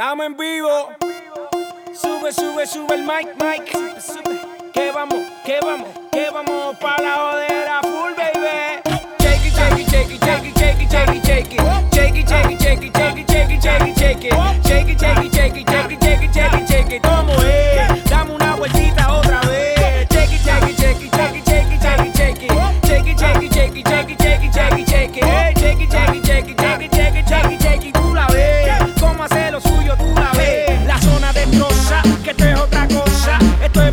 Estamos en vivo. Sube, sube, sube el mic, mic. Que vamos, que vamos, que vamos para la jodera full, baby. Shake it, shake it, shake it, shake it, shake it, shake it,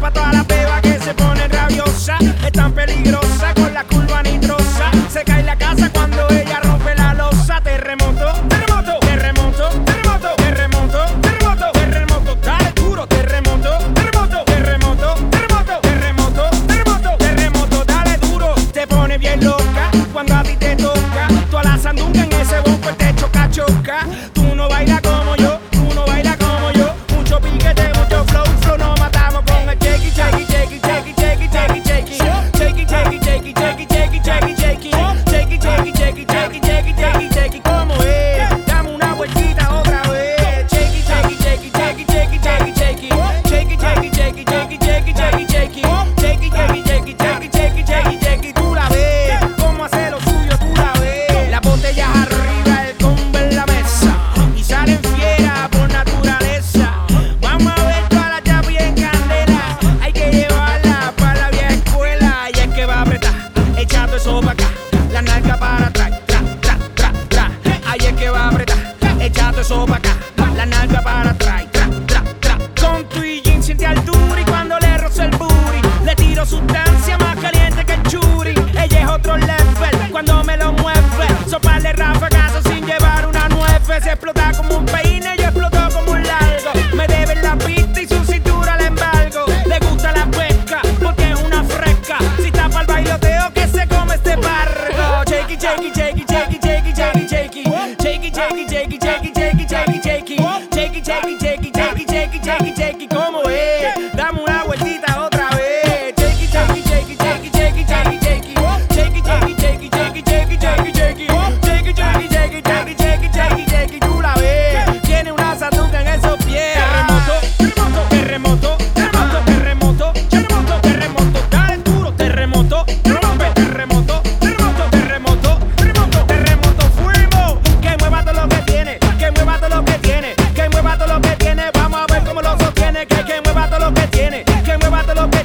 Para todas las bebas que se ponen rabiosas. Es tan peligrosa con la curva nitrosa. Se cae la casa cuando ella rompe la losa. Terremoto, terremoto, terremoto, terremoto, terremoto, terremoto, terremoto. Dale duro, terremoto, terremoto, terremoto, terremoto, terremoto, terremoto, terremoto. Dale duro, te pone bien loca cuando a ti te toca. Tú a la sandunga en ese La para atrás. Con tu y jean siente cuando le rozo el booty, le tiro sustancia más caliente que el churi. Ella es otro level cuando me lo mueve. Soparle rafagazos sin llevar una nueve. Se explota como un peine, yo exploto como un largo. Me deben la pista y su cintura le embargo. Le gusta la pesca porque es una fresca. Si tapa el bailoteo que se come este barco. Shake it, shake it, shake it, shake it, shake it, Que mueva todo lo que tiene, que mueva todo lo que